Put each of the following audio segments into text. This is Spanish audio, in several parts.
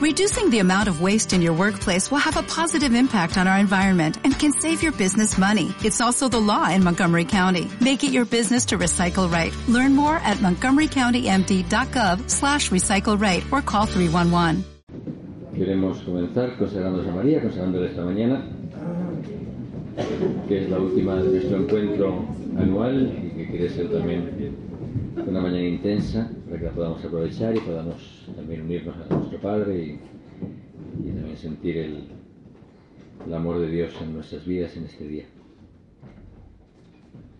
Reducing the amount of waste in your workplace will have a positive impact on our environment and can save your business money. It's also the law in Montgomery County. Make it your business to recycle right. Learn more at montgomerycountymd.gov slash recycle right or call 311. Queremos comenzar consagrando a María, consagrándole esta mañana, que es la última de nuestro encuentro anual y que quiere ser también una mañana intensa para que la podamos aprovechar y podamos también unirnos a nuestro Padre y, también sentir el, amor de Dios en nuestras vidas en este día.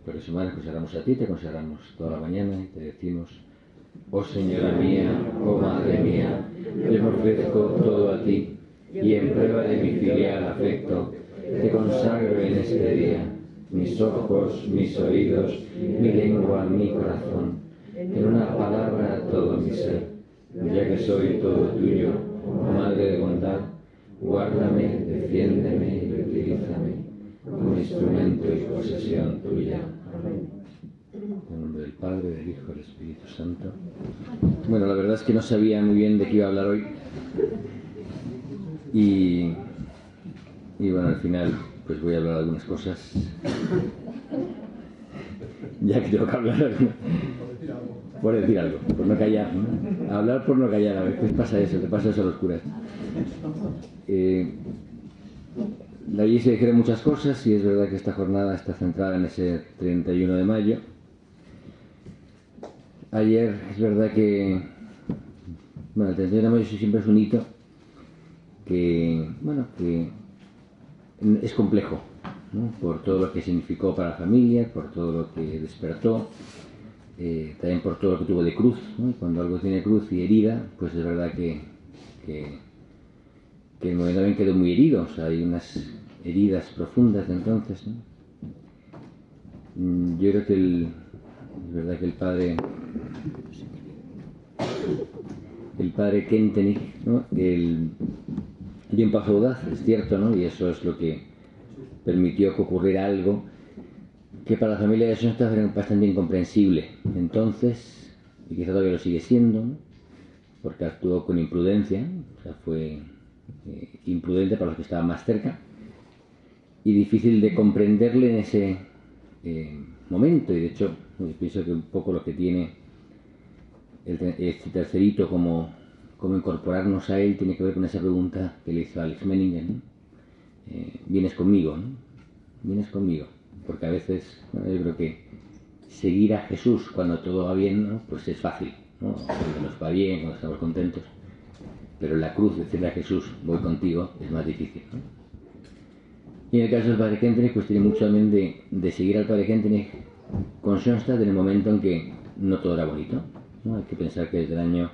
Por eso, Madre, consagramos a ti, te consagramos toda la mañana y te decimos, oh Señora mía, oh Madre mía, yo me ofrezco todo a ti y en prueba de mi filial afecto, te consagro en este día mis ojos, mis oídos, mi lengua, mi corazón, en una palabra todo mi ser, ya que soy todo tuyo, Madre de bondad, guárdame, defiéndeme y utilízame como instrumento y posesión tuya. En nombre del Padre, del Hijo y del Espíritu Santo. Bueno, la verdad es que no sabía muy bien de qué iba a hablar hoy. Y, y bueno, al final pues voy a hablar de algunas cosas. ya que tengo que hablar por decir algo, por no callar, ¿no? Hablar por no callar, a veces pasa eso, te pasa eso a los curas. Allí se dijeron muchas cosas y es verdad que esta jornada está centrada en ese 31 de mayo. Ayer es verdad que, bueno, el 31 de mayo siempre es un hito que, bueno, que es complejo, por todo lo que significó para la familia, por todo lo que despertó, eh, también por todo lo que tuvo de cruz. ¿no? Cuando algo tiene cruz y herida, pues es verdad que, que, el momento también quedó muy herido, o sea, hay unas heridas profundas entonces. Mm, Yo creo que el, es verdad que el padre el padre Kentenich, ¿no? el, dio un paso audaz, es cierto, ¿no? y eso es lo que permitió que ocurriera algo que para la familia de Schoenstatt era bastante incomprensible entonces, y quizá todavía lo sigue siendo, porque actuó con imprudencia, o sea, fue eh, imprudente para los que estaban más cerca, y difícil de comprenderle en ese eh, momento, y de hecho, yo pienso que un poco lo que tiene este tercerito como, como incorporarnos a él tiene que ver con esa pregunta que le hizo Alex Menninger, ¿no? eh, vienes conmigo, ¿no? vienes conmigo porque a veces bueno, yo creo que seguir a Jesús cuando todo va bien, ¿no? pues es fácil, ¿no? cuando nos va bien, cuando estamos contentos, pero la cruz decirle a Jesús, voy contigo, es más difícil. ¿no? Y en el caso del Padre Kentenich, pues tiene mucho también de, de seguir al Padre Kentenich con Schoenstatt en el momento en que no todo era bonito. ¿no? Hay que pensar que desde el año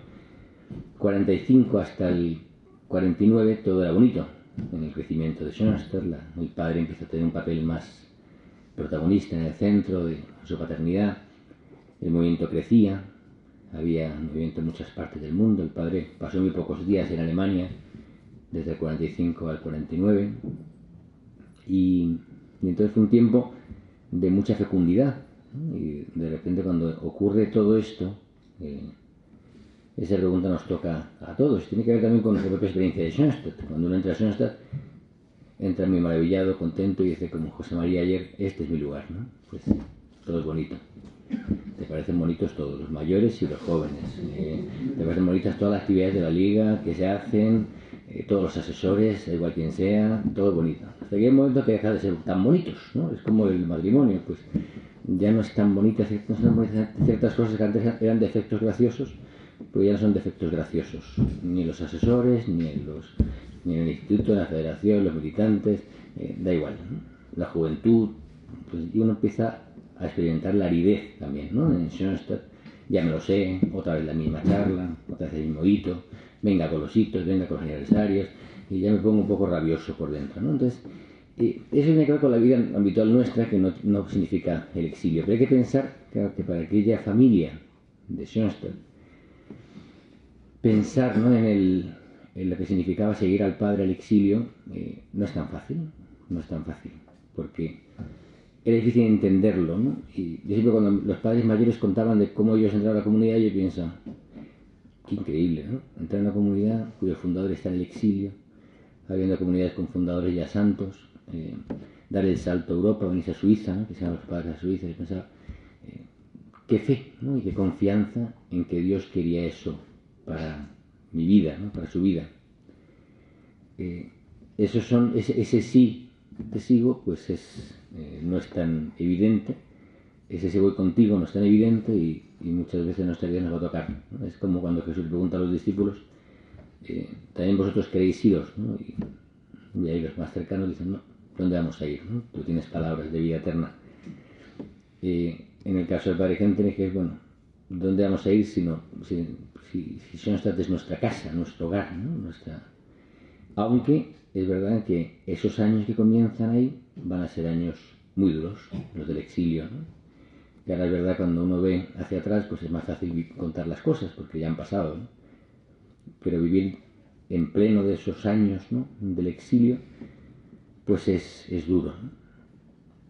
45 hasta el 49 todo era bonito. En el crecimiento de Schoenstatt, el padre empieza a tener un papel más protagonista en el centro de su paternidad. El movimiento crecía, había movimiento en muchas partes del mundo. El padre pasó muy pocos días en Alemania, desde el 45 al 49. Y, entonces fue un tiempo de mucha fecundidad. Y de repente cuando ocurre todo esto, eh, esa pregunta nos toca a todos. Tiene que ver también con nuestra propia experiencia de Schoenstatt. Cuando uno entra a Schoenstatt, entra muy maravillado, contento y dice como José María ayer, este es mi lugar, ¿no? Pues todo es bonito. Te parecen bonitos todos, los mayores y los jóvenes. Eh, te parecen bonitas todas las actividades de la liga que se hacen, eh, todos los asesores, igual quien sea, todo es bonito. Hasta que hay un momento que deja de ser tan bonitos, ¿no? Es como el matrimonio, pues ya no es tan bonitas, no bonitas ciertas cosas que antes eran defectos graciosos, pues ya no son defectos graciosos, ni los asesores, ni los ni en el instituto, en la federación, los militantes, eh, da igual, la juventud, pues, y uno empieza a experimentar la aridez también, ¿no? En Schoenstatt, ya me lo sé, otra vez la misma charla, otra vez el mismo hito, venga con los hitos, venga con los aniversarios, y ya me pongo un poco rabioso por dentro, ¿no? Entonces, eh, eso tiene que ver con la vida habitual nuestra, que no, no significa el exilio, pero hay que pensar que, que para aquella familia de Schoenstatt, pensar ¿no? en el en lo que significaba seguir al padre al exilio, eh, no es tan fácil, no es tan fácil, porque era difícil entenderlo, ¿no? Y yo siempre cuando los padres mayores contaban de cómo ellos entraron a la comunidad, yo pienso, qué increíble, ¿no? Entrar en una comunidad cuyo fundador está en el exilio, habiendo comunidades con fundadores ya santos, eh, dar el salto a Europa, venirse a Suiza, que se llaman los padres a Suiza, y pensaba, eh, qué fe ¿no? y qué confianza en que Dios quería eso para mi vida, ¿no? para su vida. Eh, esos son, ese, sí te sigo, pues es, no es tan evidente, ese sí voy contigo no es tan evidente y, muchas veces nuestra vida nos va a tocar. Es como cuando Jesús pregunta a los discípulos, también vosotros queréis iros, ¿no? y, ahí los más cercanos dicen, no, ¿dónde vamos a ir? Tú tienes palabras de vida eterna. en el caso del Padre Gente, que es, bueno, ¿dónde vamos a ir si, no, si, si, si es nuestra casa, nuestro hogar? ¿no? Nuestra... Aunque es verdad que esos años que comienzan ahí van a ser años muy duros, los del exilio. ¿no? Ahora es verdad, cuando uno ve hacia atrás, pues es más fácil contar las cosas, porque ya han pasado. Pero vivir en pleno de esos años ¿no? del exilio, pues es, es duro.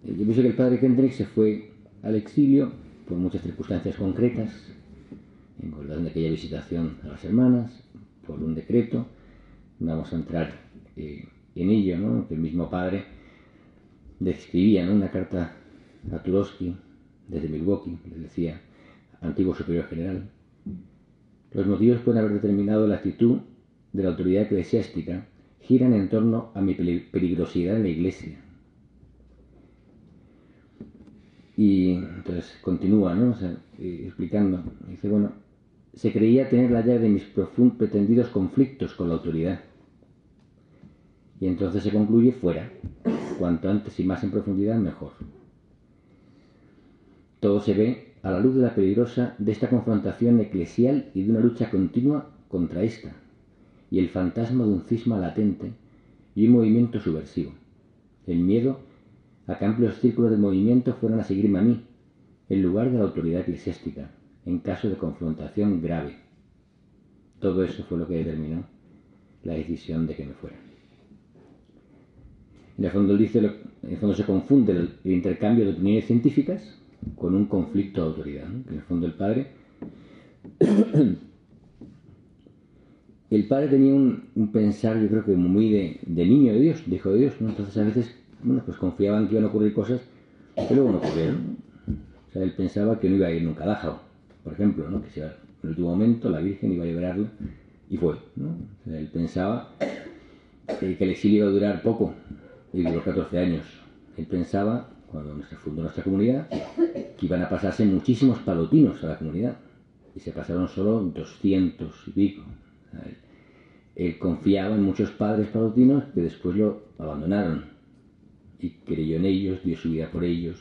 Yo pienso que el padre Kendrick se fue al exilio por muchas circunstancias concretas, en de aquella visitación a las hermanas, por un decreto, vamos a entrar eh, en ello, ¿no? que el mismo padre describía ¿no? una carta a Turoski desde Milwaukee, le decía, antiguo superior general, los motivos pueden haber determinado la actitud de la autoridad eclesiástica giran en torno a mi peligrosidad en la iglesia. Y entonces continúa, ¿no? Eh, explicando. Dice, bueno, se creía tener la llave de mis pretendidos conflictos con la autoridad. Y entonces se concluye fuera. Cuanto antes y más en profundidad, mejor. Todo se ve a la luz de la peligrosa de esta confrontación eclesial y de una lucha continua contra esta, y el fantasma de un cisma latente y un movimiento subversivo. El miedo a que amplios círculos de movimiento fueran a seguirme a mí, en lugar de la autoridad eclesiástica, en caso de confrontación grave. Todo eso fue lo que determinó la decisión de que me fuera. En el fondo, se confunde el, intercambio de opiniones científicas con un conflicto de autoridad. En el fondo el padre el padre tenía un, pensar, yo creo que muy de, niño de Dios, de hijo de Dios, Entonces a veces, bueno, pues confiaban que iban a ocurrir cosas que luego no ocurrieron. O sea, él pensaba que no iba a ir nunca a Dachau, por ejemplo, ¿no? Que en el último momento la Virgen iba a liberarlo y fue, ¿no? él pensaba que el exilio iba a durar poco, y duró 14 años. Él pensaba, cuando se fundó nuestra comunidad, que iban a pasarse muchísimos palotinos a la comunidad. Y se pasaron solo 200 y pico. Él confiaba en muchos padres palotinos que después lo abandonaron y creyó en ellos, dio su vida por ellos,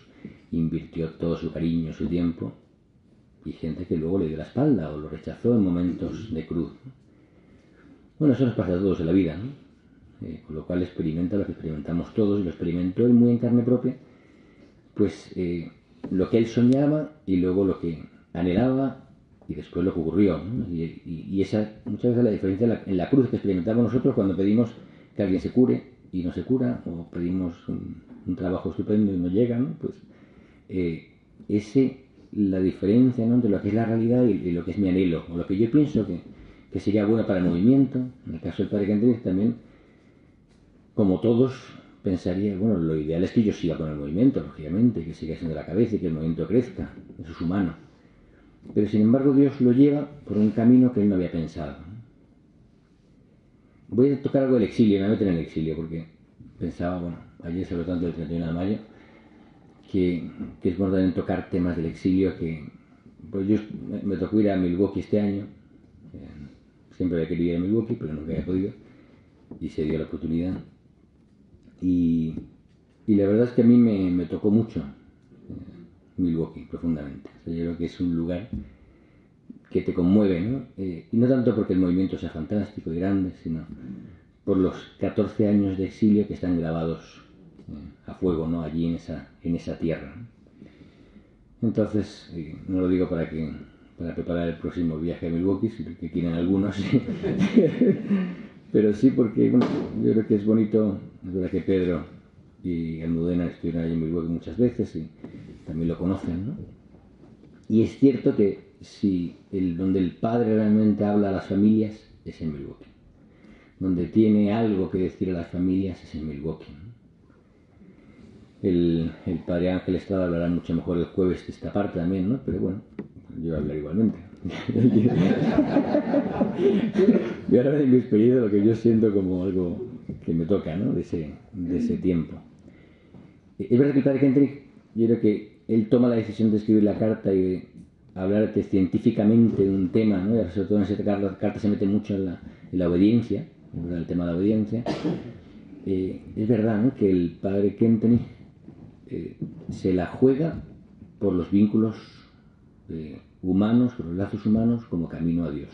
invirtió todo su cariño, su tiempo, y gente que luego le dio la espalda o lo rechazó en momentos de cruz. Bueno, eso nos pasa a todos en la vida, eh, con lo cual experimenta lo que experimentamos todos, y lo experimentó él muy en carne propia, pues eh, lo que él soñaba y luego lo que anhelaba y después lo que ocurrió. Y, esa muchas veces la diferencia en la, cruz que experimentamos nosotros cuando pedimos que alguien se cure y no se cura, o pedimos un, trabajo estupendo y no llega, pues eh, ese la diferencia entre lo que es la realidad y, lo que es mi anhelo, o lo que yo pienso que, que sería bueno para el movimiento, en el caso del Padre Canteris también, como todos pensaría, bueno, lo ideal es que yo siga con el movimiento, lógicamente, que siga siendo la cabeza y que el movimiento crezca, eso es humano. Pero sin embargo Dios lo lleva por un camino que él no había pensado. Voy a tocar algo del exilio, me voy a meter en el exilio, porque pensaba, bueno, ayer sobre tanto el 31 de mayo, que, es bueno también tocar temas del exilio, que pues yo me, tocó ir a Milwaukee este año, eh, siempre había querido ir a Milwaukee, pero nunca había podido, y se dio la oportunidad. Y, la verdad es que a mí me, tocó mucho. Eh, Milwaukee profundamente. yo creo que es un lugar que te conmueve, ¿no? Eh, y no tanto porque el movimiento sea fantástico y grande, sino por los 14 años de exilio que están grabados eh, a fuego, ¿no? Allí en esa, en esa tierra. Entonces, eh, no lo digo para que para preparar el próximo viaje a Milwaukee, si que quieren algunos, pero sí porque yo creo que es bonito, es verdad que Pedro y Almudena estuvieron allí en Milwaukee muchas veces y también lo conocen, ¿no? Y es cierto que si el, donde el padre realmente habla a las familias es en Milwaukee. Donde tiene algo que decir a las familias es en Milwaukee. El, el padre Ángel Estrada hablará mucho mejor el jueves de esta parte también, ¿no? Pero bueno, yo voy a hablar igualmente. y ahora de mi experiencia lo que yo siento como algo que me toca, ¿no? De ese, de ese tiempo. Es verdad que el padre Hendrik, yo creo que él toma la decisión de escribir la carta y de hablar científicamente de un tema, ¿no? Sobre todo en esa carta, se mete mucho en la, en la obediencia, en el tema de la obediencia. Eh, es verdad ¿no? que el padre Kentenich eh, se la juega por los vínculos eh, humanos, por los lazos humanos, como camino a Dios.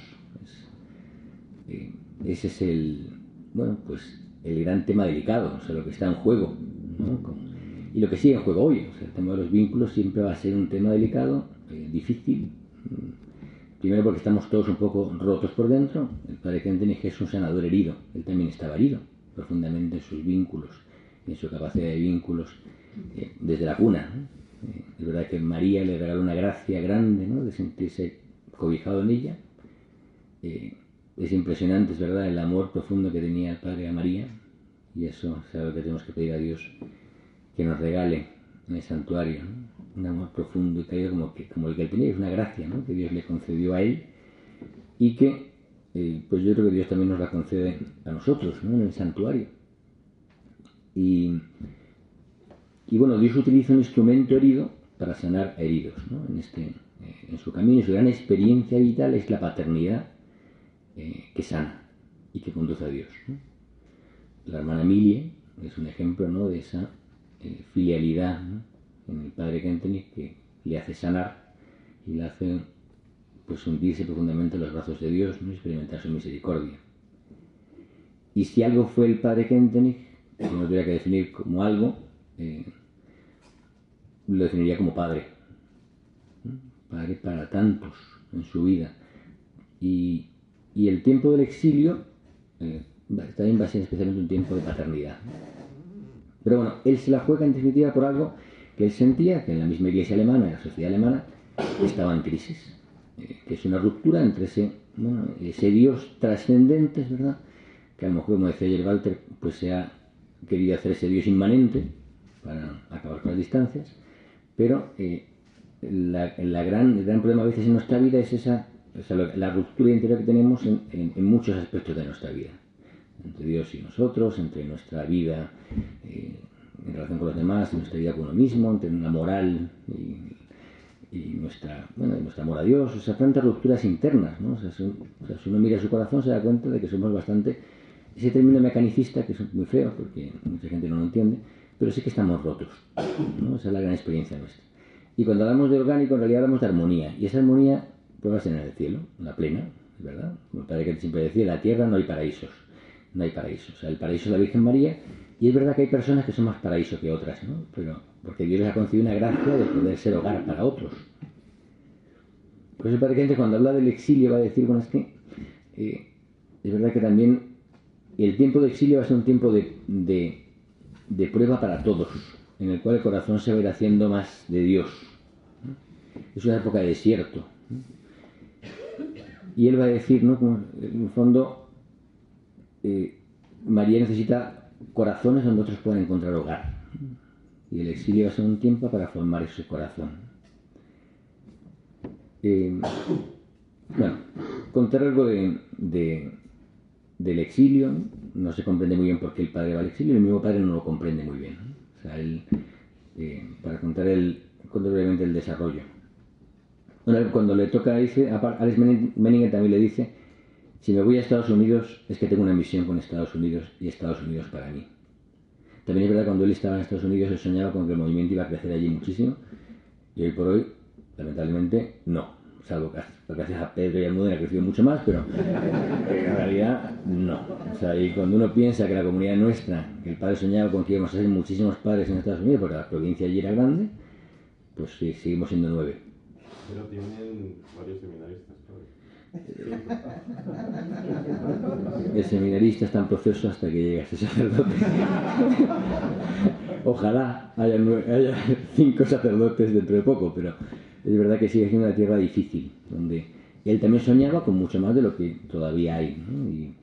ese es el, bueno, pues el gran tema delicado, o sea, lo que está en juego, y lo que sigue en juego hoy. El tema de los vínculos siempre va a ser un tema delicado, eh, difícil. Primero porque estamos todos un poco rotos por dentro. El padre que es un sanador herido. Él también estaba herido profundamente en sus vínculos en su capacidad de vínculos eh, desde la cuna. Eh, es verdad que María le regaló una gracia grande ¿no? de sentirse cobijado en ella. es impresionante, es verdad, el amor profundo que tenía el padre a María. Y eso es algo que tenemos que pedir a Dios que nos regale en el santuario, un amor profundo y caído como, que, como el que tenía, es una gracia que Dios le concedió a él y que eh, pues yo creo que Dios también nos la concede a nosotros en el santuario. Y, y, bueno, Dios utiliza un instrumento herido para sanar heridos en, este, eh, en su camino y su gran experiencia vital es la paternidad eh, que sana y que conduce a Dios. La hermana Emilie es un ejemplo ¿no? de esa eh, filialidad en el padre Kentenich que le hace sanar y le hace pues hundirse profundamente en los brazos de Dios, ¿no? experimentar su misericordia. Y si algo fue el padre Kentenich, si no tuviera que definir como algo, eh, lo definiría como padre. Padre para tantos en su vida. Y, el tiempo del exilio eh, también va a ser especialmente un tiempo de paternidad. Pero bueno, él se la juega en definitiva por algo que él sentía que en la misma iglesia alemana, en la sociedad alemana, estaba en crisis. Eh, que es una ruptura entre ese, ese Dios trascendente, verdad, que a lo mejor, como decía ayer Walter, pues se ha querido hacer ese Dios inmanente para acabar con las distancias, pero eh, la, gran, el gran problema a veces en nuestra vida es esa, la ruptura interior que tenemos en muchos aspectos de nuestra vida entre Dios y nosotros, entre nuestra vida eh, en relación con los demás, nuestra vida con uno mismo, entre una moral y, nuestra, bueno, nuestra amor a Dios, o sea, tantas rupturas internas, ¿no? O sea, si, uno mira su corazón se da cuenta de que somos bastante, ese término mecanicista, que es muy feo porque mucha gente no lo entiende, pero sí que estamos rotos, ¿no? Esa es la gran experiencia nuestra. Y cuando hablamos de orgánico, en realidad hablamos de armonía, y esa armonía puede ser en el cielo, la plena, ¿verdad? Como el padre que siempre decía, en la tierra no hay paraísos no hay paraíso. O sea, el paraíso es la Virgen María, y es verdad que hay personas que son más paraíso que otras, ¿no? Pero porque Dios les ha concedido una gracia de poder ser hogar para otros. Por eso parece que cuando habla del exilio va a decir, bueno, es que eh, es verdad que también el tiempo de exilio va a ser un tiempo de, de, prueba para todos, en el cual el corazón se va a ir haciendo más de Dios. Es una época de desierto. Y él va a decir, ¿no? En el fondo, eh, María necesita corazones donde otros puedan encontrar hogar. Y el exilio va a ser un tiempo para formar ese corazón. Eh, bueno, contar algo de, del exilio, no se comprende muy bien por qué el padre va al exilio, el mismo padre no lo comprende muy bien. O sea, eh, para contar el, brevemente el desarrollo. cuando le toca, dice, Alex Meninger también le dice si me voy a Estados Unidos es que tengo una misión con Estados Unidos y Estados Unidos para mí. También es verdad que cuando él estaba en Estados Unidos él soñaba con que el movimiento iba a crecer allí muchísimo y hoy por hoy, lamentablemente, no. Salvo que gracias a Pedro y Almudena ha crecido mucho más, pero en realidad no. O sea, y cuando uno piensa que la comunidad nuestra, que el padre soñaba con que íbamos a ser muchísimos padres en Estados Unidos, porque la provincia allí era grande, pues sí, seguimos siendo nueve. Pero tienen varios seminaristas. El seminarista está en proceso hasta que llegue a ese sacerdote. Ojalá haya, cinco sacerdotes dentro de poco, pero es verdad que sigue siendo una tierra difícil, donde él también soñaba con mucho más de lo que todavía hay.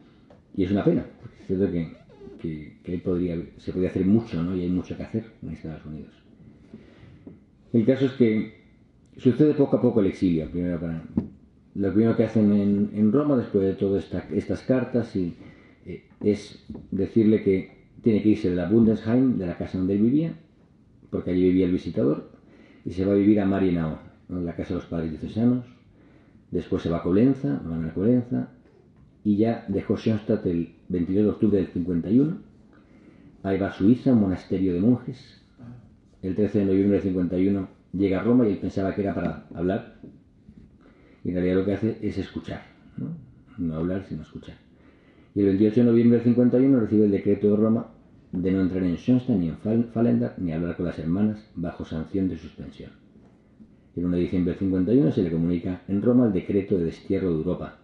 Y, es una pena, es cierto que, que, él podría, se podría hacer mucho, ¿no? y hay mucho que hacer en Estados Unidos. El caso es que sucede poco a poco el exilio. Primero para, lo primero que hacen en, Roma, después de todas estas cartas, y, eh, es decirle que tiene que irse de la Bundesheim, de la casa donde él vivía, porque allí vivía el visitador, y se va a vivir a Marienau, en la casa de los padres diocesanos. Después se va a Colenza, van a Colenza, y ya dejó Schoenstatt el 22 de octubre del 51. Ahí va a Suiza, monasterio de monjes. El 13 de noviembre del 51 llega a Roma y él pensaba que era para hablar. En realidad lo que hace es escuchar, no, no hablar, sino escuchar. Y el 28 de noviembre del 51 recibe el decreto de Roma de no entrar en Schoenstatt ni en Fallenberg ni hablar con las hermanas bajo sanción de suspensión. El 1 de diciembre del 51 se le comunica en Roma el decreto de destierro de Europa,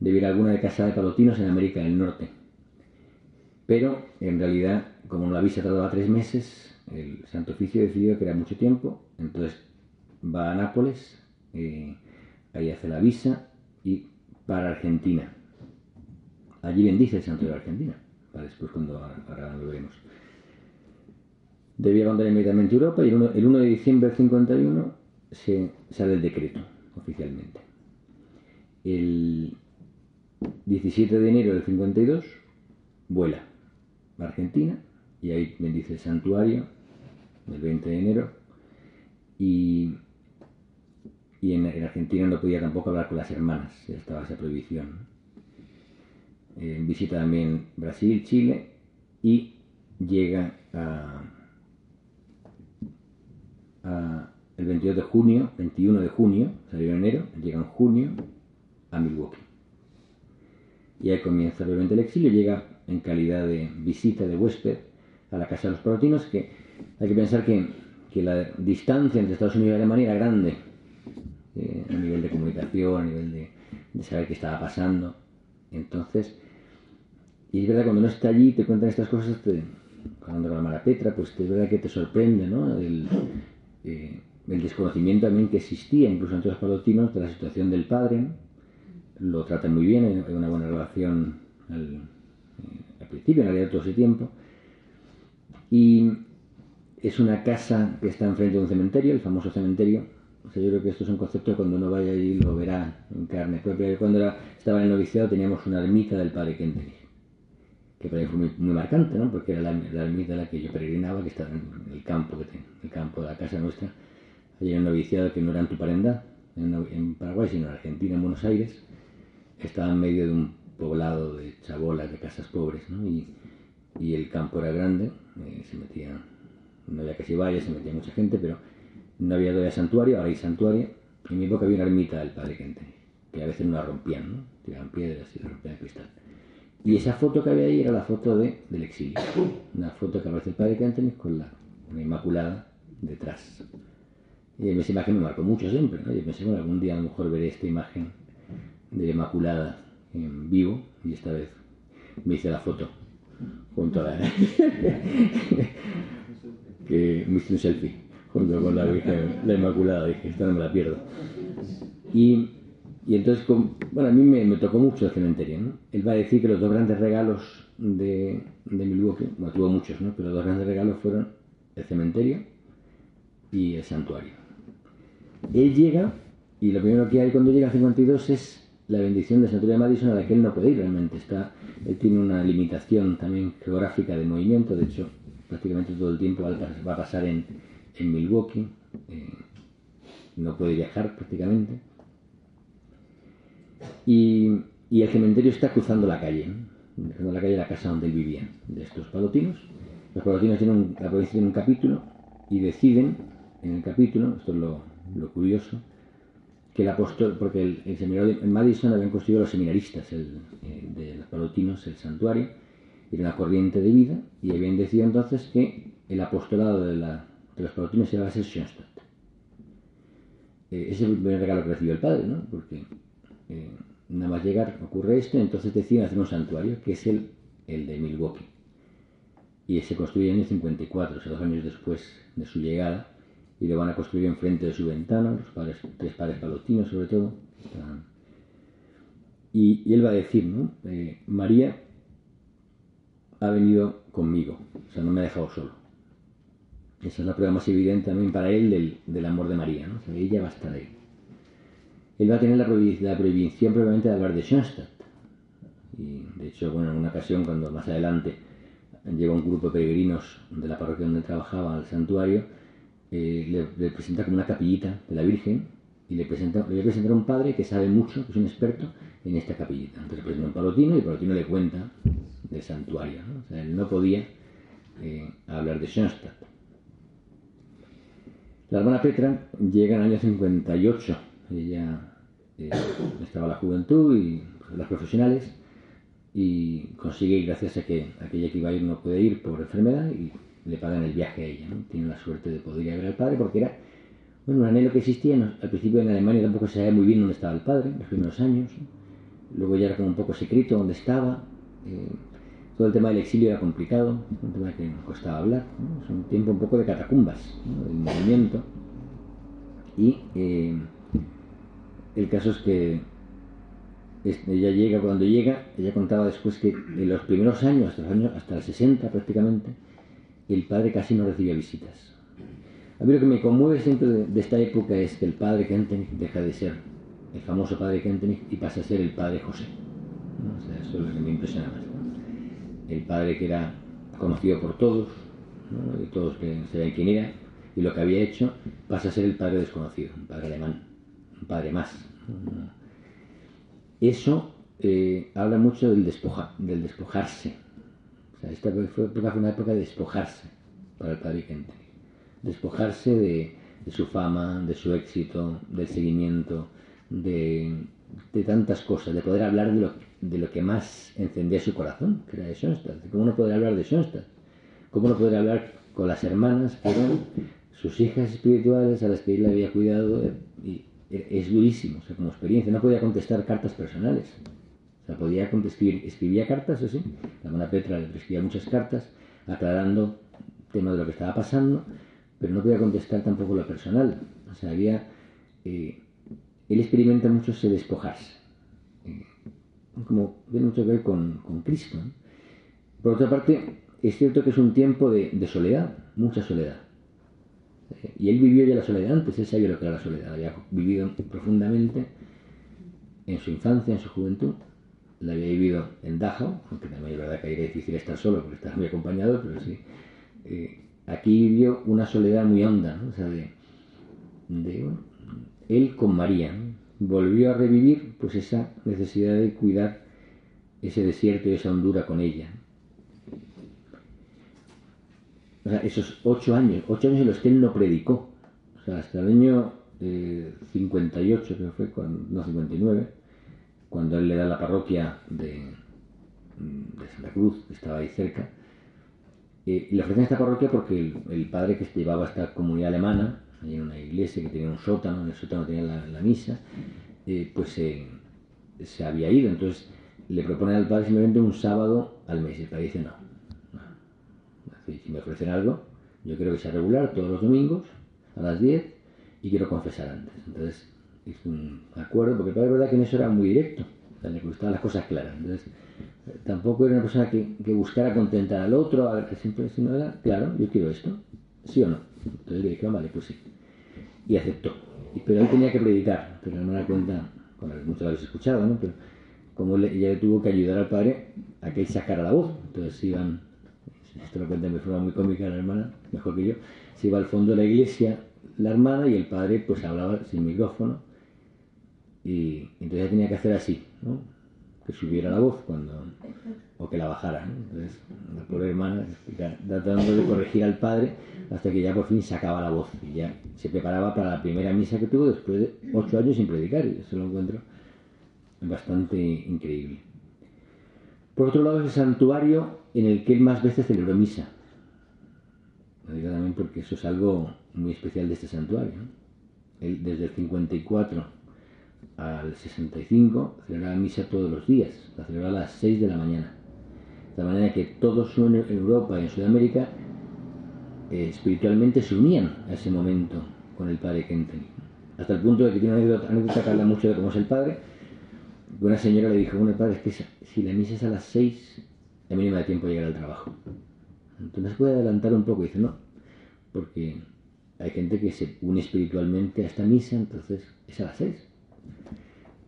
debido a alguna de casa de palotinos en América del Norte. Pero, en realidad, como la visa tardaba tres meses, el Santo Oficio decidió que era mucho tiempo, entonces va a Nápoles, eh, ahí hace la visa y para Argentina. Allí bendice el Santo de Argentina después cuando ahora lo veremos. Debía abandonar inmediatamente Europa y el 1, de diciembre del 51 se sale el decreto oficialmente. El 17 de enero del 52 vuela a Argentina y ahí bendice el santuario el 20 de enero y, y en, Argentina no podía tampoco hablar con las hermanas, estaba esa prohibición. Eh, visita también Brasil, Chile y llega a, el 22 de junio, 21 de junio, salió en enero, llega en junio a Milwaukee. Y ahí comienza brevemente el exilio, llega en calidad de visita de huésped a la casa de los palotinos, que hay que pensar que, la distancia entre Estados Unidos y Alemania era grande, eh, a nivel de comunicación, a nivel de, saber qué estaba pasando. Entonces, y es verdad, cuando uno está allí te cuentan estas cosas, te, cuando con la mala Petra, pues es verdad que te sorprende, ¿no? El, eh, el, desconocimiento también que existía, incluso entre los palotinos, de la situación del padre. Lo tratan muy bien, hay una buena relación al, eh, al principio, en realidad todo ese tiempo. Y es una casa que está enfrente de un cementerio, el famoso cementerio. O sea, yo creo que esto es un concepto que cuando uno vaya allí lo verá en carne propia. Cuando estaba en el noviciado teníamos una ermita del padre Kentenich que para mí fue muy, marcante, ¿no? porque era la, la ermita a la que yo peregrinaba, que estaba en el campo, que el campo de la casa nuestra. Allí en un noviciado que no era en Tuparendá, en, en Paraguay, sino en Argentina, en Buenos Aires. Estaba en medio de un poblado de chabolas, de casas pobres, ¿no? y, y el campo era grande, eh, se metía, no había casi valles, se metía mucha gente, pero no había todavía santuario, ahora hay santuario. En mi época había una ermita del Padre Gente, que a veces no la rompían, ¿no? tiraban piedras y rompían el cristal. Y esa foto que había ahí era la foto de, del exilio. Una foto que aparece el padre Cantenis con la, Inmaculada detrás. Y esa imagen me marcó mucho siempre. ¿no? Yo pensé, bueno, algún día a lo mejor veré esta imagen de la Inmaculada en vivo y esta vez me hice la foto junto a la. que me hice un selfie junto con la Virgen, la Inmaculada. Dije, esta no me la pierdo. Y y entonces, bueno, a mí me, tocó mucho el cementerio, ¿no? Él va a decir que los dos grandes regalos de, de Milwaukee, bueno, tuvo muchos, ¿no? Pero los dos grandes regalos fueron el cementerio y el santuario. Él llega, y lo primero que hay cuando llega a 52 es la bendición del santuario de Madison a la que él no puede ir realmente. Está, él tiene una limitación también geográfica de movimiento, de hecho, prácticamente todo el tiempo va a pasar en, en Milwaukee, eh, no puede viajar prácticamente. Y, el cementerio está cruzando la calle, cruzando la calle de la casa donde él vivía, de estos palotinos. Los palotinos tienen un, la provincia tiene un capítulo y deciden en el capítulo, esto es lo, curioso, que el apóstol, porque el, seminario en Madison habían construido los seminaristas el, eh, de los palotinos, el santuario, y era una corriente de vida, y habían decidido entonces que el apostolado de, los palotinos iba a ser Schoenstatt. Eh, es el primer regalo que recibió el padre, ¿no? Porque eh, nada más llegar ocurre esto, entonces deciden hacer un santuario, que es el, el de Milwaukee. Y se construye en el 54, o sea, dos años después de su llegada, y lo van a construir enfrente de su ventana, los padres, tres padres palotinos sobre todo. Y, y, él va a decir, ¿no? Eh, María ha venido conmigo, o sea, no me ha dejado solo. Esa es la prueba más evidente también para él del, del amor de María, ¿no? O sea, ella va a estar ahí. Él va a tener la, la prohibición probablemente de hablar de Schoenstatt. Y de hecho, bueno, en una ocasión, cuando más adelante llegó un grupo de peregrinos de la parroquia donde trabajaba al santuario, eh, le, presenta como una capillita de la Virgen y le, presenta, le voy a presentar a un padre que sabe mucho, que es un experto en esta capillita. Entonces le presenta un palotino y el palotino le cuenta del santuario. ¿no? O sea, él no podía eh, hablar de Schoenstatt. La hermana Petra llega en el año 58. Ella eh, estaba la juventud y pues, las profesionales y consigue, gracias a que aquella que iba a ir no puede ir por enfermedad, y le pagan el viaje a ella. ¿no? Tiene la suerte de poder ir a ver al padre porque era bueno, un anhelo que existía. Al principio en Alemania tampoco se sabía muy bien dónde estaba el padre, los primeros años. Luego ya era como un poco secreto dónde estaba. Eh, todo el tema del exilio era complicado, un tema que nos costaba hablar. Es un tiempo un poco de catacumbas, del movimiento. Y eh, el caso es que ella llega, cuando llega, ella contaba después que en los primeros años, hasta los años, hasta el 60 prácticamente, el padre casi no recibía visitas. A mí lo que me conmueve siempre de, esta época es que el padre Kentenich deja de ser el famoso padre Kentenich y pasa a ser el padre José. eso es lo que me impresiona más. El padre que era conocido por todos, y todos que sabían quién era, y lo que había hecho, pasa a ser el padre desconocido, un padre alemán, un padre más. Eso eh, habla mucho del, despoja, del despojarse, esta fue, una época de despojarse para el padre Kentenich. Despojarse de, su fama, de su éxito, del seguimiento, de, tantas cosas, de poder hablar de lo, de lo, que más encendía su corazón, que era de Schoenstatt. ¿Cómo no poder hablar de Schoenstatt? ¿Cómo no poder hablar con las hermanas que eran sus hijas espirituales a las que él había cuidado? Y es durísimo, como experiencia. No podía contestar cartas personales. O sea, podía escribir, escribía cartas, eso la hermana Petra le escribía muchas cartas aclarando temas de lo que estaba pasando, pero no podía contestar tampoco lo personal. O sea, había... Eh, él experimenta mucho ese despojarse. Como tiene mucho que ver con, Cristo. Por otra parte, es cierto que es un tiempo de, soledad, mucha soledad. Eh, y él vivió ya la soledad antes, él sabía lo que era la soledad, había vivido profundamente en su infancia, en su juventud, la había vivido en Dachau, aunque también es verdad que era difícil estar solo porque estaba muy acompañado, pero sí. Eh, aquí vivió una soledad muy honda, ¿no? o sea, de, él con María. Volvió a revivir pues esa necesidad de cuidar ese desierto y esa hondura con ella. O sea, esos ocho años, ocho años en los que él no predicó. O sea, hasta el año 58, eh, creo que fue, cuando, no 59, cuando él le da la parroquia de, de Santa Cruz, que estaba ahí cerca, eh, y le ofrecen esta parroquia porque el, padre que llevaba esta comunidad alemana, en una iglesia que tenía un sótano, en el sótano tenía la, misa, eh, pues se había ido. Entonces le propone al padre simplemente un sábado al mes. Y el padre dice, no, Si me ofrecen algo, yo quiero que sea regular todos los domingos a las 10 y quiero confesar antes. Entonces hizo un acuerdo, porque el padre verdad que en eso era muy directo, le gustaban las cosas claras. Entonces, tampoco era una persona que, buscara contentar al otro, a que siempre, sino era, claro, yo quiero esto, ¿sí o no? Entonces le dijeron, vale, pues sí. Y aceptó. Pero él tenía que predicar, pero no da cuenta, bueno, muchos lo habéis escuchado, ¿no? Pero como ella le tuvo que ayudar al padre a que él sacara la voz. Entonces iban, esto lo cuenta de forma muy cómica la hermana, mejor que yo, se iba al fondo de la iglesia la hermana y el padre pues hablaba sin micrófono y entonces tenía que hacer así, ¿no? Que subiera la voz cuando o que la bajara. Entonces, la pobre hermana tratando de corregir al padre hasta que ya por fin sacaba la voz y ya se preparaba para la primera misa que tuvo después de ocho años sin predicar. Y eso lo encuentro bastante increíble. Por otro lado, es el santuario en el que él más veces celebró misa. Lo digo también porque eso es algo muy especial de este santuario. Él, desde el 54 al 65 celebraba misa todos los días, la celebraba a las 6 de la mañana. De manera que todos en Europa y en Sudamérica eh, espiritualmente se unían a ese momento con el padre Kenton. Hasta el punto de que tiene una anécdota, que habla mucho de cómo es el padre. Una señora le dijo, bueno, padre, es que si la misa es a las seis, a mí no me da tiempo de llegar al trabajo. Entonces puede adelantar un poco. Y dice, no, porque hay gente que se une espiritualmente a esta misa, entonces es a las seis.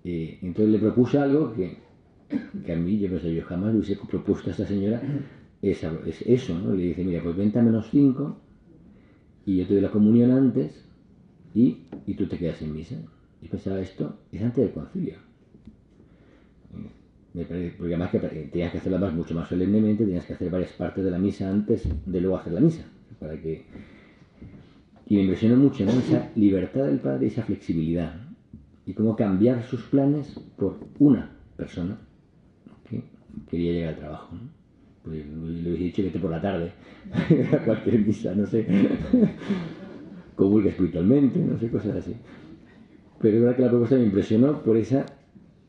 Eh, entonces le propuse algo que, a mí, yo pensé, yo jamás hubiese propuesto a esta señora es, es eso, ¿no? Le dice, mira, pues vente a menos cinco y yo te doy la comunión antes y, y tú te quedas en misa. Y pensaba, esto es antes del concilio. Me parece, porque además que tenías que hacerla más, mucho más solemnemente, tenías que hacer varias partes de la misa antes de luego hacer la misa. Para que... Y me impresionó mucho ¿no? esa libertad del padre esa flexibilidad. Y cómo cambiar sus planes por una persona que quería llegar al trabajo. ¿no? Pues le hubiese dicho que esté por la tarde a cualquier misa, no sé. Comulga espiritualmente, no sé, cosas así. Pero es verdad que la propuesta me impresionó por esa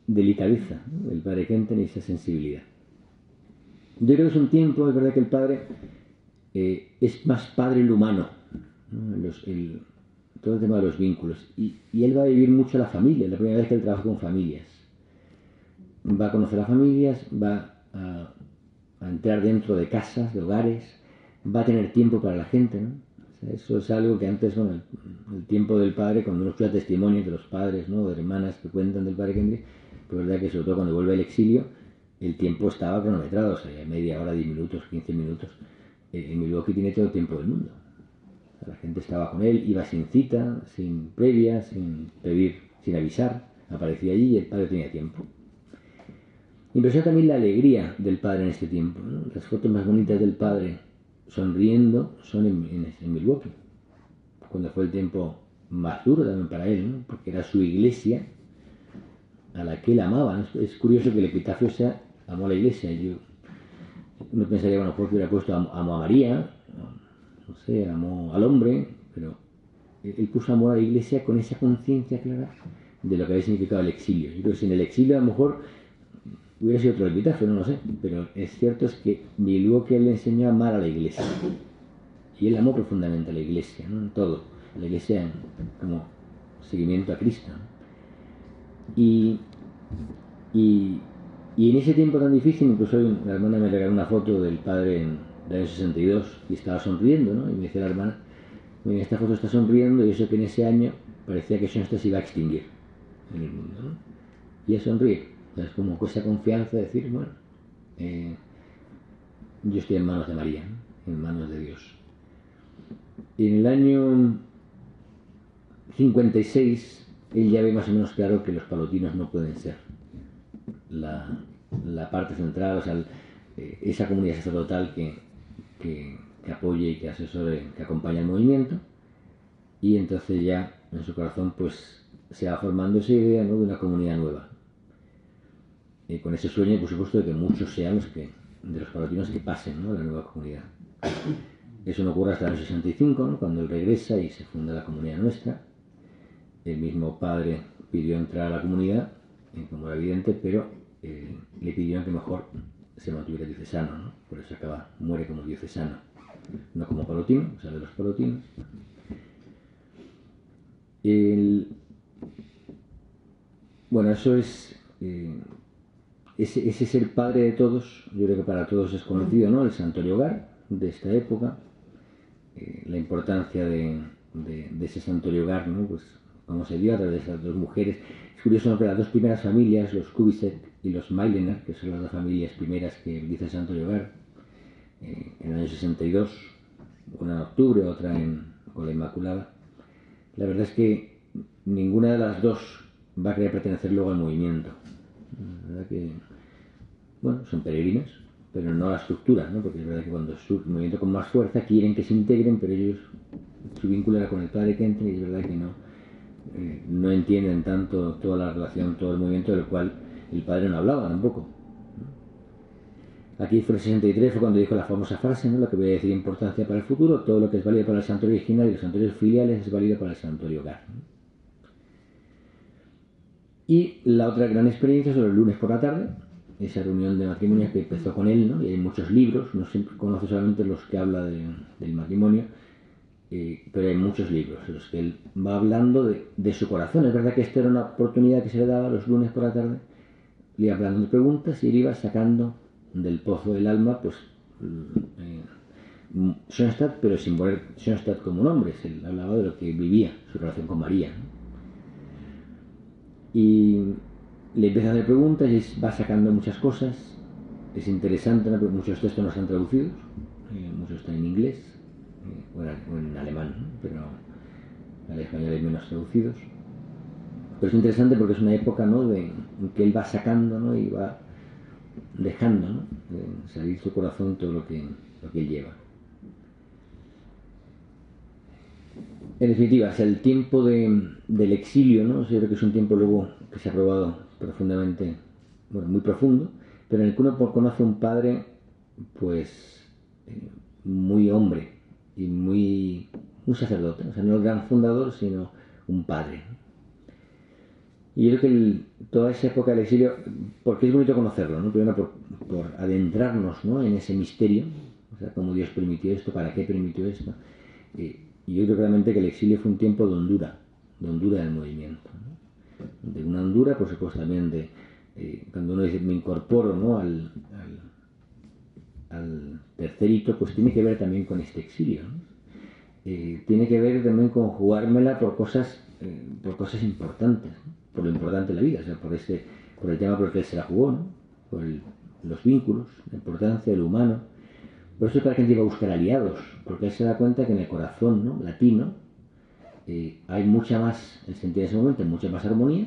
delicadeza del padre Kenten y esa sensibilidad. Yo creo que es un tiempo, es verdad que el padre eh, es más padre en lo humano, todo el tema de los vínculos. Y, él va a vivir mucho la familia, la primera vez que él trabaja con familias. Va a conocer a familias, va a, entrar dentro de casas, de hogares, va a tener tiempo para la gente, ¿no? eso es algo que antes, bueno, el, tiempo del padre, cuando uno escucha testimonios de los padres, ¿no? de hermanas que cuentan del padre Kendrick, pues es verdad que sobre todo cuando vuelve al exilio, el tiempo estaba cronometrado, o sea, media hora, 10 minutos, 15 minutos. Eh, en Milwaukee tiene todo el tiempo del mundo. La gente estaba con él, iba sin cita, sin previa, sin pedir, sin avisar, aparecía allí y el padre tenía tiempo. Impresiona también la alegría del padre en este tiempo. Las fotos más bonitas del padre sonriendo son en, en, Milwaukee, cuando fue el tiempo más duro también para él, porque era su iglesia a la que él amaba. Es curioso que el epitafio sea amó a la iglesia. Yo, uno pensaría, bueno, porque hubiera puesto amó a María, no sé, amó al hombre, pero él puso amor a la iglesia con esa conciencia clara de lo que había significado el exilio. Yo creo que si en el exilio a lo mejor hubiera sido otro epitafio, no lo sé, pero es cierto es que que le enseñó a amar a la iglesia. Y él amó profundamente a la iglesia. En todo. La iglesia como seguimiento a Cristo. Y, y, en ese tiempo tan difícil, incluso la hermana me regaló una foto del padre en el año 62 y estaba sonriendo, ¿no? Y me dice la hermana, en esta foto está sonriendo y eso que en ese año parecía que eso se iba a extinguir en el mundo, ¿no? Y ella sonríe. Es como esa confianza de decir, bueno, eh, yo estoy en manos de María, en manos de Dios. En el año 56 él ya ve más o menos claro que los palotinos no pueden ser la, parte central, o sea, eh, esa comunidad sacerdotal que, que, que apoye y que asesore, que acompaña el movimiento. Y entonces ya en su corazón pues se va formando esa idea de una comunidad nueva. Y con ese sueño, por supuesto, de que muchos sean los que, de los palotinos que pasen a la nueva comunidad. Eso no ocurre hasta el año 65, cuando él regresa y se funda la comunidad nuestra el mismo padre pidió entrar a la comunidad, como era evidente, pero eh, le pidieron que mejor se mantuviera diocesano, ¿no? por eso acaba, muere como diocesano, no como palotino, o sea, de los palotinos. bueno, eso es. Eh, ese, es el padre de todos, yo creo que para todos es conocido, ¿no? El santuario hogar de esta época, eh, la importancia de, ese santuario hogar, ¿no? Pues como se dio a través de esas dos mujeres. Es curioso que las dos primeras familias, los Kubisek y los Mailener, que son las dos familias primeras que dice Santo Llogar, eh, en el año 62, una en octubre, otra en, con la Inmaculada, la verdad es que ninguna de las dos va a querer pertenecer luego al movimiento. La verdad que, bueno, son peregrinos, pero no a la estructura, ¿no? porque es verdad que cuando su movimiento con más fuerza quieren que se integren, pero ellos, su vínculo era con el padre Kenten y es verdad que no, eh, no entienden tanto toda la relación, todo el movimiento del cual el padre no hablaba tampoco. Aquí fue el 63, fue cuando dijo la famosa frase, ¿no? lo que voy a decir importancia para el futuro, todo lo que es válido para el santuario original y los santuarios filiales es válido para el santuario hogar. Y la otra gran experiencia sobre el lunes por la tarde, esa reunión de matrimonio que empezó con él, ¿no? y hay muchos libros, no siempre conoce solamente los que habla del matrimonio, eh, pero hay muchos libros en los que él va hablando de, su corazón. Es verdad que esta era una oportunidad que se le daba los lunes por la tarde, le iba de preguntas y él iba sacando del pozo del alma, pues, eh, Schoenstatt, pero sin poner Schoenstatt como nombre, él hablaba de lo que vivía, su relación con María. Y le empieza a hacer preguntas y va sacando muchas cosas. Es interesante, muchos textos no están traducidos, eh, muchos están en inglés o en alemán, pero al español hay menos traducidos. Pero es interesante porque es una época ¿no? en que él va sacando ¿no? y va dejando ¿no? salir su corazón todo lo que, lo que él lleva. En definitiva, es el tiempo de, del exilio, ¿no? Yo creo que es un tiempo luego que se ha probado profundamente, bueno, muy profundo, pero en el que uno conoce a un padre, pues, eh, muy hombre, y muy un sacerdote, o sea, no el gran fundador, sino un padre. Y yo creo que toda esa época del exilio, porque es bonito conocerlo, ¿no? primero por, por adentrarnos ¿no? en ese misterio, o sea, cómo Dios permitió esto, para qué permitió esto. y yo creo realmente que el exilio fue un tiempo de hondura, de hondura del movimiento. De una hondura, por supuesto, también de eh, cuando uno dice me incorporo ¿no? al, al tercerito, pues tiene que ver también con este exilio. Eh, tiene que ver también con jugármela por cosas, eh, por cosas importantes, por lo importante de la vida, o sea, por, este, por el tema por el que se la jugó, por los vínculos, la importancia del humano. Por eso es que la gente iba a buscar aliados, porque él se da cuenta que en el corazón latino eh, hay mucha más, en sentido de ese momento, mucha más armonía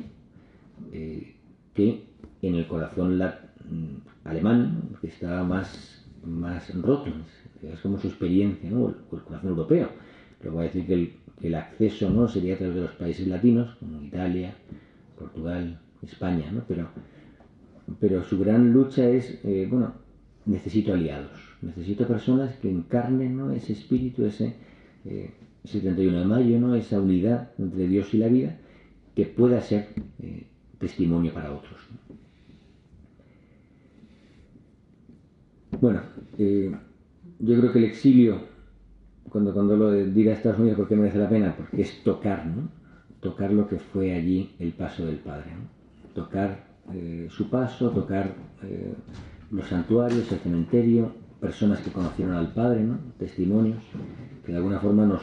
que en el corazón mm, alemán, que estaba más más rotos, es como su experiencia, ¿no? el, corazón europeo. Pero va a decir que el, acceso no sería a través de los países latinos, como Italia, Portugal, España, ¿no? pero, pero su gran lucha es, eh, bueno, necesito aliados, necesito personas que encarnen ¿no? ese espíritu, ese, eh, 31 de mayo, ¿no? esa unidad entre Dios y la vida, que pueda ser eh, testimonio para otros. Bueno, eh, yo creo que el exilio, cuando, cuando lo diga a Estados Unidos, ¿por qué merece la pena? Porque es tocar, ¿no? Tocar lo que fue allí el paso del Padre, Tocar eh, su paso, tocar eh, los santuarios, el cementerio, personas que conocieron al Padre. Testimonios, que de alguna forma nos,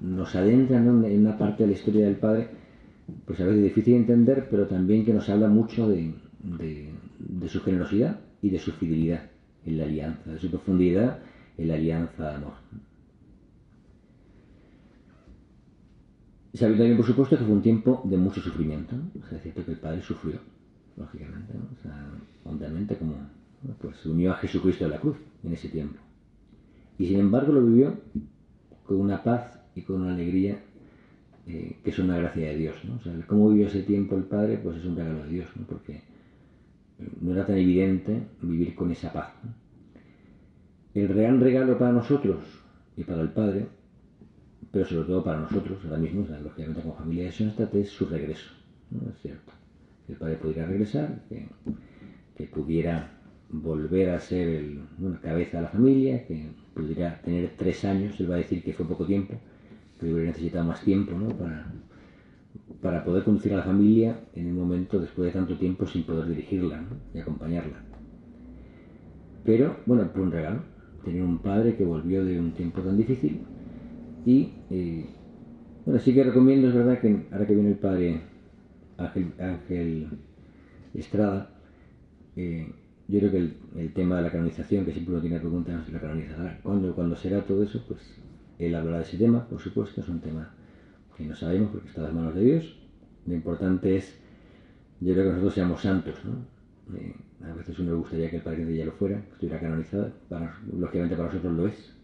nos adentran en una parte de la historia del Padre, pues a veces difícil de entender, pero también que nos habla mucho de su generosidad y de su fidelidad en la alianza, de su profundidad en la alianza de amor. Sabiendo también, por supuesto, que fue un tiempo de mucho sufrimiento. O sea, es cierto que el Padre sufrió, lógicamente, ¿no? o sea, como pues, se unió a Jesucristo de la cruz en ese tiempo. Y sin embargo lo vivió con una paz y con una alegría eh, que es una gracia de Dios. ¿no? O sea, cómo vivió ese tiempo el Padre, pues es un regalo de Dios, ¿no? porque no era tan evidente vivir con esa paz. El gran regalo para nosotros y para el Padre, pero sobre todo para nosotros, ahora mismo, lógicamente como familia de Schoenstatt, es su regreso. ¿no? Es cierto. Que el Padre pudiera regresar, que, pudiera volver a ser el, cabeza de la familia, que pudiera tener tres años, él va a decir que fue poco tiempo, que hubiera necesitado más tiempo ¿no? para, para poder conducir a la familia en un momento después de tanto tiempo sin poder dirigirla y acompañarla. Pero, bueno, fue un regalo, tener un padre que volvió de un tiempo tan difícil y, eh, bueno, sí que recomiendo, es verdad que ahora que viene el padre Ángel, Estrada, eh, yo creo que el, tema de la canonización, que siempre uno tiene preguntas, la canonizará, ¿cuándo, cuando será todo eso? Pues él hablará de ese tema, por supuesto, es un tema que no sabemos porque está en las manos de Dios. Lo importante es, yo creo que nosotros seamos santos, ¿no? Eh, a veces uno le gustaría que el Padre de ya lo fuera, estuviera canonizado, lógicamente para nosotros lo es.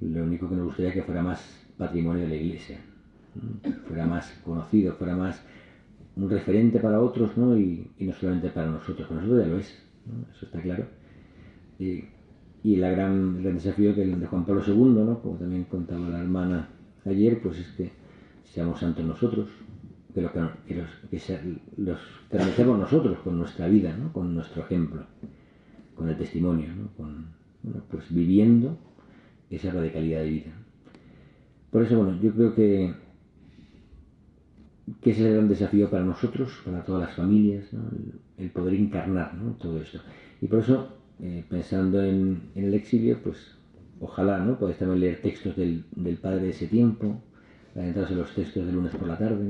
Lo único que nos gustaría que fuera más patrimonio de la Iglesia, fuera más conocido, fuera más un referente para otros, ¿no? Y, no solamente para nosotros, para nosotros ya lo es, eso está claro. Y, y la gran, el gran desafío que de Juan Pablo II, ¿no? como también contaba la hermana ayer, pues es que seamos santos nosotros, que, lo que, los, que los realizamos nosotros con nuestra vida, ¿no? con nuestro ejemplo, con el testimonio, ¿no? con, pues viviendo esa radicalidad de vida. Por eso, bueno, yo creo que, que ese es el gran desafío para nosotros, para todas las familias, el, poder encarnar todo esto. Y por eso, eh, pensando en, el exilio, pues ojalá ¿no? podáis también leer textos del, padre de ese tiempo, adentrarse en los textos de lunes por la tarde,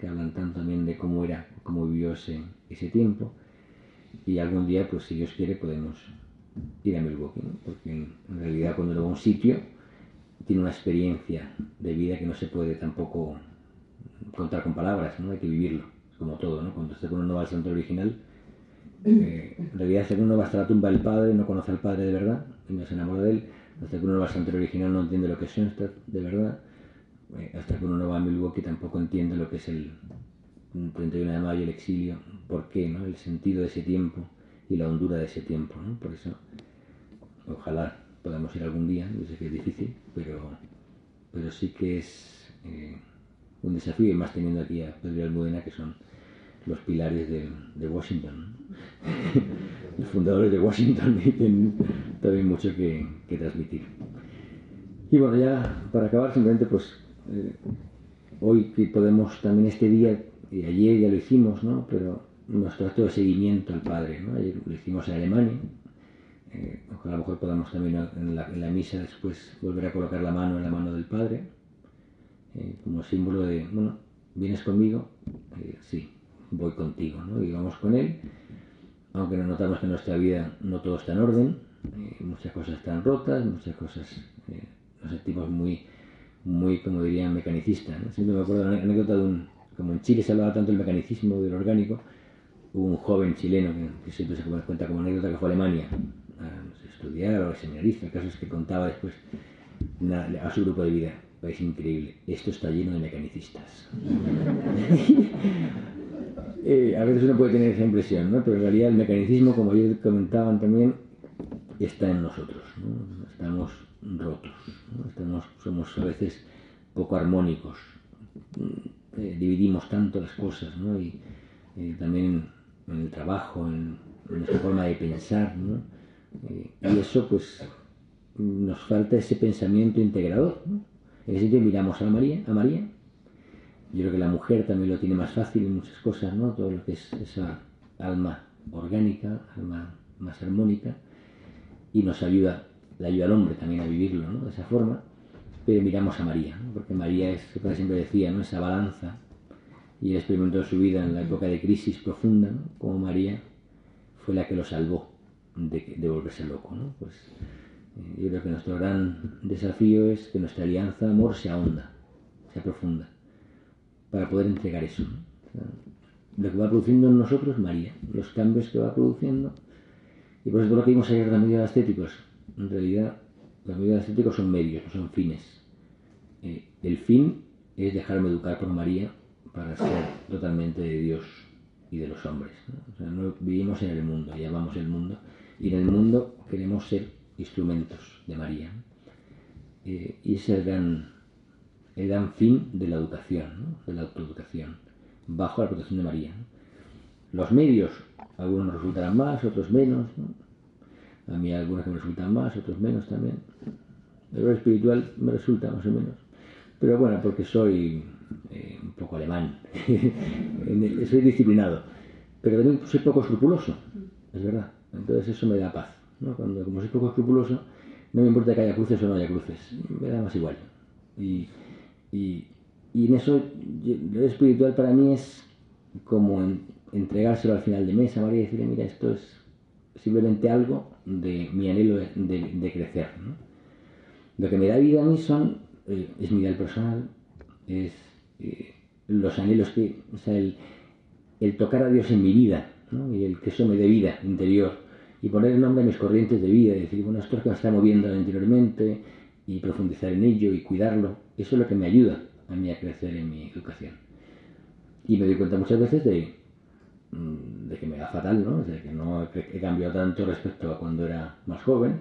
que hablan tanto también de cómo era, cómo vivió ese, ese tiempo. Y algún día, pues si Dios quiere, podemos ir a Milwaukee, porque en, realidad cuando uno va a un sitio tiene una experiencia de vida que no se puede tampoco contar con palabras, ¿no? hay que vivirlo, como todo, ¿no? cuando uno va al santo original, eh, en realidad que uno va hasta la tumba del padre, no conoce al padre de verdad y no se enamora de él, hasta que uno va al santo original no entiende lo que es Schoenstatt de verdad, eh, hasta que uno no va a Milwaukee tampoco entiende lo que es el 31 de mayo, el exilio, por qué, ¿no? el sentido de ese tiempo y la hondura de ese tiempo. ¿no? Por eso, ojalá podamos ir algún día, yo sé que es difícil, pero, pero sí que es eh, un desafío, y más teniendo aquí a Pedro Almudena, que son los pilares de, de Washington. los fundadores de Washington y tienen también mucho que, que, transmitir. Y bueno, ya para acabar, simplemente pues eh, hoy que podemos también este día, y ayer ya lo hicimos, ¿no? Pero nuestro acto de seguimiento al Padre. ¿no? Ayer lo hicimos en Alemania. Eh, a lo mejor podamos también en la, misa después volver a colocar la mano en la mano del Padre, eh, como símbolo de, bueno, ¿vienes conmigo? Eh, sí, voy contigo, ¿no? Y vamos con Él, aunque nos notamos que en nuestra vida no todo está en orden, muchas cosas están rotas, muchas cosas nos sentimos muy, muy, como dirían, mecanicistas. Siempre me acuerdo de una anécdota de un, como en Chile se hablaba tanto del mecanismo, del orgánico, un joven chileno que, siempre se cuenta como anécdota que fue a Alemania a estudiar o a seminarizar, el caso es que contaba después a su grupo de vida. Es increíble, esto está lleno de mecanicistas. Eh, a veces uno puede tener esa impresión, ¿no? pero en realidad el mecanicismo, como ellos comentaban también, está en nosotros. Estamos rotos, Estamos, somos a veces poco armónicos, eh, dividimos tanto las cosas ¿no? y eh, también en el trabajo, en, nuestra forma de pensar, ¿no? Eh, y eso pues nos falta ese pensamiento integrador, ¿no? En ese sentido miramos a María, a María, yo creo que la mujer también lo tiene más fácil en muchas cosas, ¿no? Todo lo que es esa alma orgánica, alma más armónica, y nos ayuda, le ayuda al hombre también a vivirlo, ¿no? De esa forma, pero miramos a María, ¿no? Porque María es, como siempre decía, ¿no? Esa balanza y él experimentó su vida en la época de crisis profunda, como María fue la que lo salvó de, volverse loco. ¿no? Pues, eh, yo creo que nuestro gran desafío es que nuestra alianza de amor sea honda, sea profunda, para poder entregar eso. lo que va produciendo en nosotros María, los cambios que va produciendo. Y por eso todo lo que vimos ayer de los medios estéticos, en realidad los medios estéticos son medios, no son fines. Eh, el fin es dejarme educar por María para ser totalmente de Dios y de los hombres. ¿no? vivimos en el mundo, llamamos el mundo, y en el mundo queremos ser instrumentos de María. Eh, y ese es el gran, el gran fin de la educación, de la autoeducación, bajo la protección de María. Los medios, algunos nos resultarán más, otros menos. A mí algunos que me resultan más, otros menos también. El espiritual me resulta más o menos. Pero bueno, porque soy eh, un poco alemán, soy disciplinado, pero también soy poco escrupuloso, es verdad. Entonces eso me da paz. ¿no? Cuando, como soy poco escrupuloso, no me importa que haya cruces o no haya cruces, me da más igual. Y, y, en eso, lo espiritual para mí es como entregárselo al final de mes a María y decirle, mira, esto es simplemente algo de mi anhelo de, crecer. Lo que me da vida a mí son, eh, es mi ideal personal, es los anhelos que, o sea, el, el, tocar a Dios en mi vida, ¿no? y el que eso me dé vida interior, y poner el nombre a mis corrientes de vida, y decir, bueno, esto es que me está moviendo interiormente, y profundizar en ello, y cuidarlo, eso es lo que me ayuda a mí a crecer en mi educación. Y me doy cuenta muchas veces de, mm, de que me da fatal, ¿no? De que no he cambiado tanto respecto a cuando era más joven,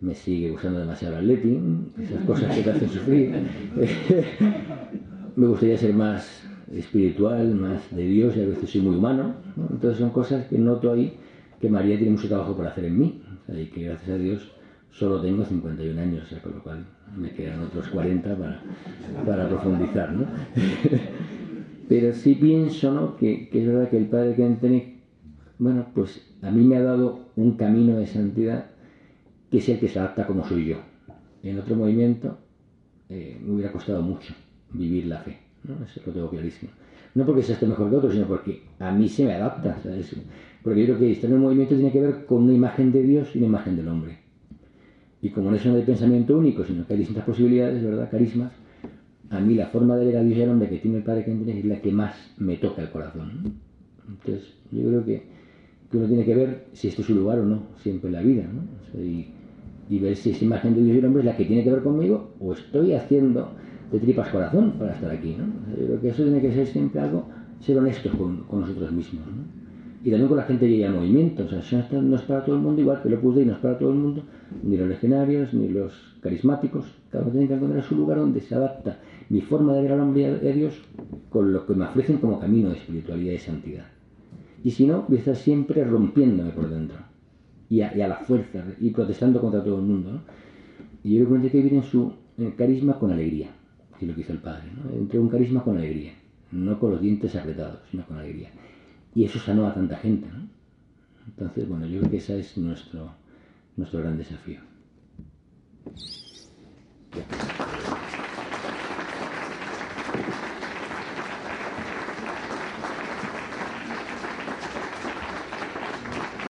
me sigue gustando demasiado el letting, esas cosas que te hacen sufrir. me gustaría ser más espiritual, más de Dios y a veces soy muy humano. Entonces son cosas que noto ahí que María tiene mucho trabajo por hacer en mí y que gracias a Dios solo tengo 51 años, con lo cual me quedan otros 40 para, profundizar. ¿no? Pero sí pienso ¿no? que, es verdad que el Padre Kentenich, bueno, pues a mí me ha dado un camino de santidad que es el que se adapta como soy yo. En otro movimiento eh, me hubiera costado mucho vivir la fe, ¿no? eso lo tengo clarísimo. No porque sea esté mejor que otro, sino porque a mí se me adapta, ¿sabes? Porque yo creo que estar en un movimiento tiene que ver con una imagen de Dios y una imagen del hombre. Y como no es un pensamiento único, sino que hay distintas posibilidades, ¿verdad? Carismas, a mí la forma de ver a Dios y al hombre que tiene el Padre que es la que más me toca el corazón. Entonces, yo creo que, que, uno tiene que ver si esto es su lugar o no, siempre en la vida, y, ver si esa imagen de Dios y el hombre es la que tiene que ver conmigo o estoy haciendo de tripas corazón para estar aquí, ¿no? yo creo que eso tiene que ser siempre algo, ser honestos con, nosotros mismos, ¿no? y también con la gente que llega al movimiento. O sea, no es para todo el mundo, igual que lo puse y no es para todo el mundo, ni los legionarios, ni los carismáticos. Cada uno tiene que encontrar su lugar donde se adapta mi forma de ver al hombre y a Dios con lo que me ofrecen como camino de espiritualidad y santidad. Y si no, voy a estar siempre rompiéndome por dentro. Y a, la fuerza, y protestando contra todo el mundo. ¿no? Y yo creo que hay que vivir en su carisma con alegría, lo que hizo el Padre. ¿no? Entre un carisma con alegría, no con los dientes apretados, sino con alegría. Y eso sanó a tanta gente. Entonces, bueno, yo creo que ese es nuestro, nuestro gran desafío.